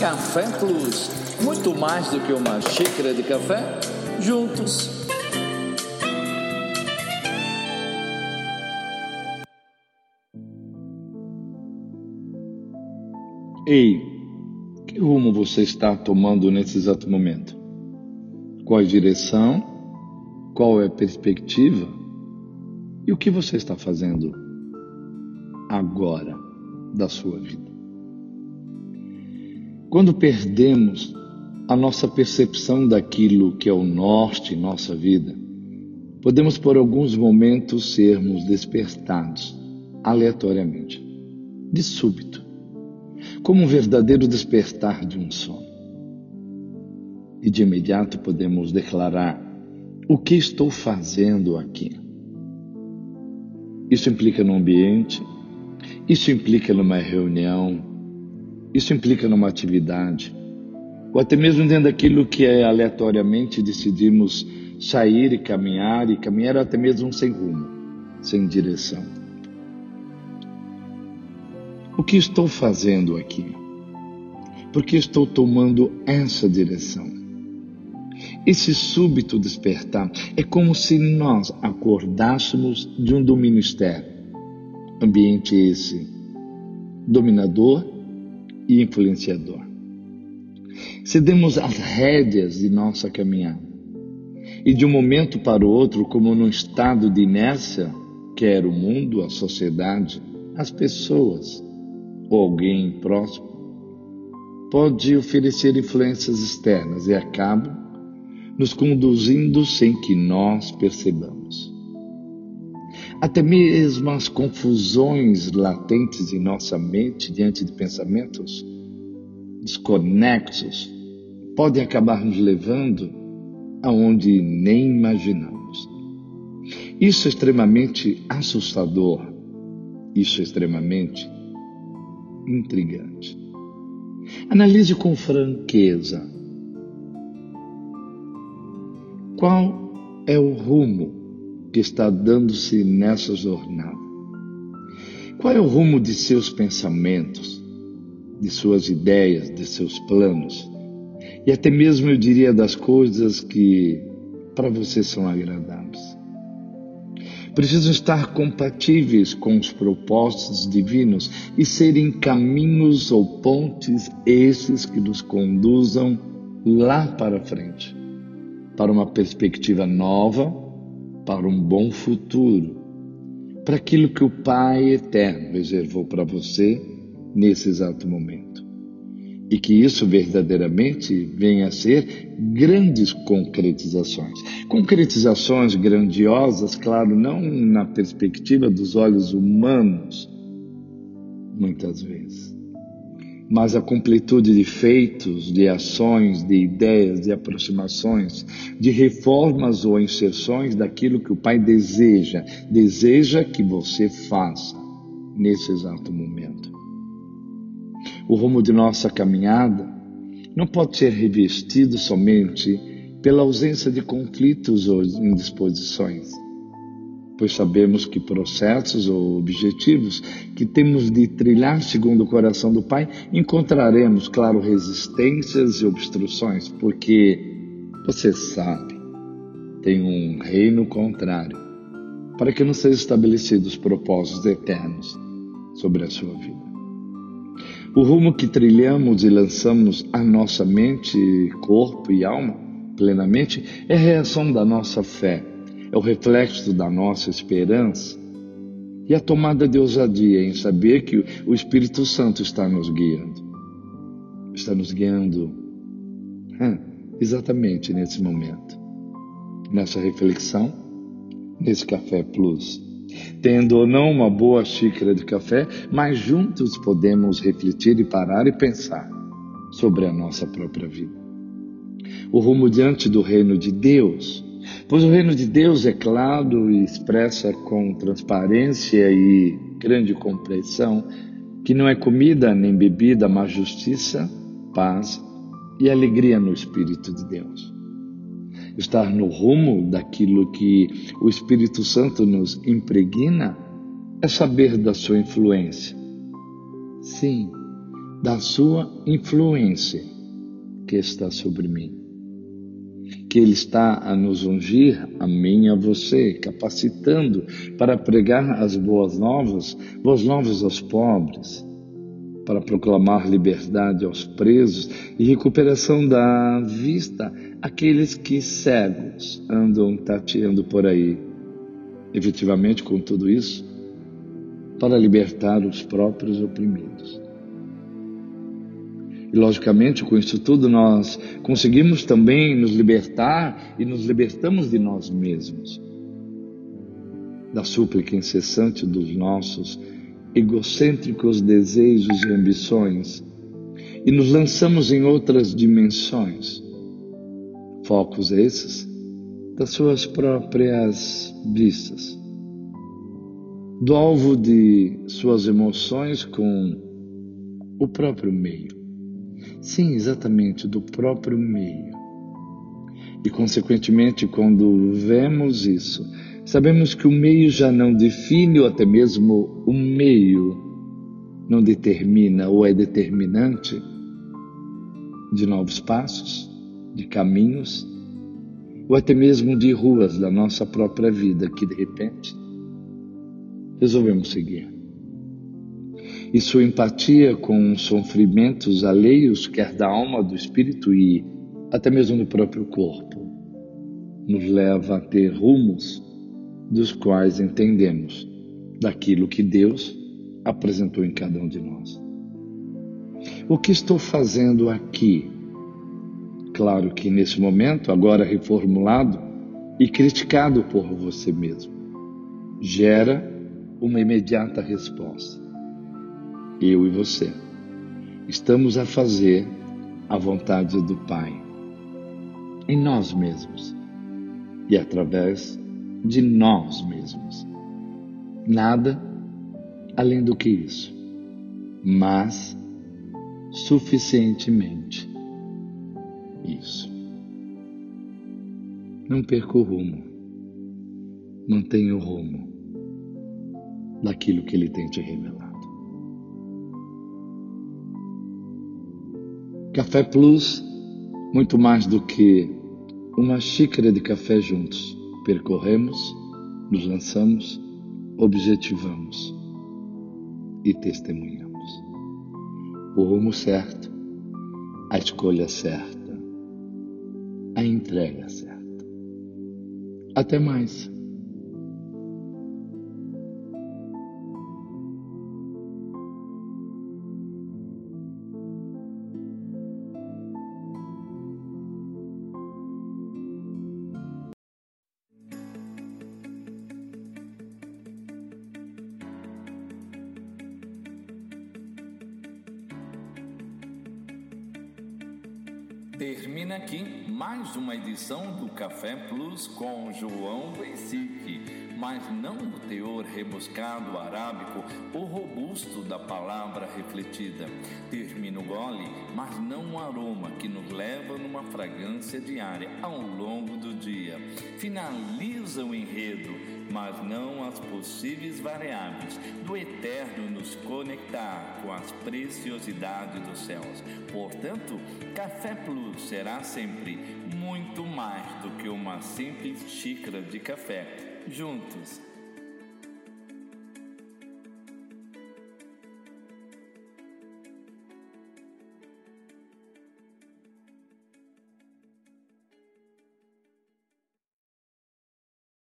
Café Plus. Muito mais do que uma xícara de café, juntos. Ei, que rumo você está tomando nesse exato momento? Qual a direção? Qual é a perspectiva? E o que você está fazendo agora da sua vida? Quando perdemos a nossa percepção daquilo que é o norte em nossa vida, podemos por alguns momentos sermos despertados aleatoriamente, de súbito, como um verdadeiro despertar de um sono. E de imediato podemos declarar: o que estou fazendo aqui? Isso implica no ambiente, isso implica numa reunião, isso implica numa atividade, ou até mesmo dentro daquilo que é aleatoriamente decidimos sair e caminhar, e caminhar até mesmo sem rumo, sem direção. O que estou fazendo aqui? Por que estou tomando essa direção? Esse súbito despertar é como se nós acordássemos de um domínio externo. Ambiente esse dominador e influenciador. Cedemos as rédeas de nossa caminhada. E de um momento para o outro, como num estado de inércia, quer o mundo, a sociedade, as pessoas ou alguém próximo, pode oferecer influências externas e acabam nos conduzindo sem que nós percebamos. Até mesmo as confusões latentes em nossa mente diante de pensamentos desconexos podem acabar nos levando aonde nem imaginamos. Isso é extremamente assustador, isso é extremamente intrigante. Analise com franqueza qual é o rumo que está dando-se nessa jornada? Qual é o rumo de seus pensamentos, de suas ideias, de seus planos? E até mesmo eu diria das coisas que para você são agradáveis. Precisam estar compatíveis com os propósitos divinos e serem caminhos ou pontes esses que nos conduzam lá para frente, para uma perspectiva nova para um bom futuro, para aquilo que o Pai eterno reservou para você nesse exato momento. E que isso verdadeiramente venha a ser grandes concretizações. Concretizações grandiosas, claro, não na perspectiva dos olhos humanos, muitas vezes mas a completude de feitos, de ações, de ideias, de aproximações, de reformas ou inserções daquilo que o Pai deseja, deseja que você faça nesse exato momento. O rumo de nossa caminhada não pode ser revestido somente pela ausência de conflitos ou indisposições pois sabemos que processos ou objetivos que temos de trilhar segundo o coração do Pai, encontraremos, claro, resistências e obstruções, porque você sabe, tem um reino contrário, para que não sejam estabelecidos propósitos eternos sobre a sua vida. O rumo que trilhamos e lançamos a nossa mente, corpo e alma plenamente é a reação da nossa fé é o reflexo da nossa esperança e a tomada de ousadia em saber que o Espírito Santo está nos guiando. Está nos guiando exatamente nesse momento, nessa reflexão, nesse Café Plus. Tendo ou não uma boa xícara de café, mas juntos podemos refletir e parar e pensar sobre a nossa própria vida. O rumo diante do reino de Deus Pois o reino de Deus é claro e expressa com transparência e grande compreensão que não é comida nem bebida, mas justiça, paz e alegria no Espírito de Deus. Estar no rumo daquilo que o Espírito Santo nos impregna é saber da sua influência. Sim, da sua influência que está sobre mim. Que Ele está a nos ungir, a mim a você, capacitando para pregar as boas novas, boas novas aos pobres, para proclamar liberdade aos presos e recuperação da vista àqueles que cegos andam tateando por aí. Efetivamente, com tudo isso, para libertar os próprios oprimidos. E, logicamente, com isso tudo, nós conseguimos também nos libertar e nos libertamos de nós mesmos, da súplica incessante dos nossos egocêntricos desejos e ambições e nos lançamos em outras dimensões. Focos esses das suas próprias vistas, do alvo de suas emoções com o próprio meio. Sim, exatamente, do próprio meio. E, consequentemente, quando vemos isso, sabemos que o meio já não define, ou até mesmo o meio não determina ou é determinante de novos passos, de caminhos, ou até mesmo de ruas da nossa própria vida que, de repente, resolvemos seguir e sua empatia com os sofrimentos alheios, quer da alma, do espírito e até mesmo do próprio corpo, nos leva a ter rumos dos quais entendemos daquilo que Deus apresentou em cada um de nós. O que estou fazendo aqui? Claro que nesse momento, agora reformulado e criticado por você mesmo, gera uma imediata resposta eu e você, estamos a fazer a vontade do Pai em nós mesmos e através de nós mesmos. Nada além do que isso, mas suficientemente isso. Não perca o rumo, mantenha o rumo daquilo que Ele tem te revelado. Café Plus, muito mais do que uma xícara de café juntos. Percorremos, nos lançamos, objetivamos e testemunhamos. O rumo certo, a escolha certa, a entrega certa. Até mais. Termina aqui mais uma edição do Café Plus com João Vesic, mas não o teor rebuscado arábico ou robusto da palavra refletida. Termina o gole, mas não o aroma que nos leva numa fragrância diária ao longo do dia. Finaliza o enredo mas não as possíveis variáveis do eterno nos conectar com as preciosidades dos céus. Portanto, Café Plus será sempre muito mais do que uma simples xícara de café. Juntos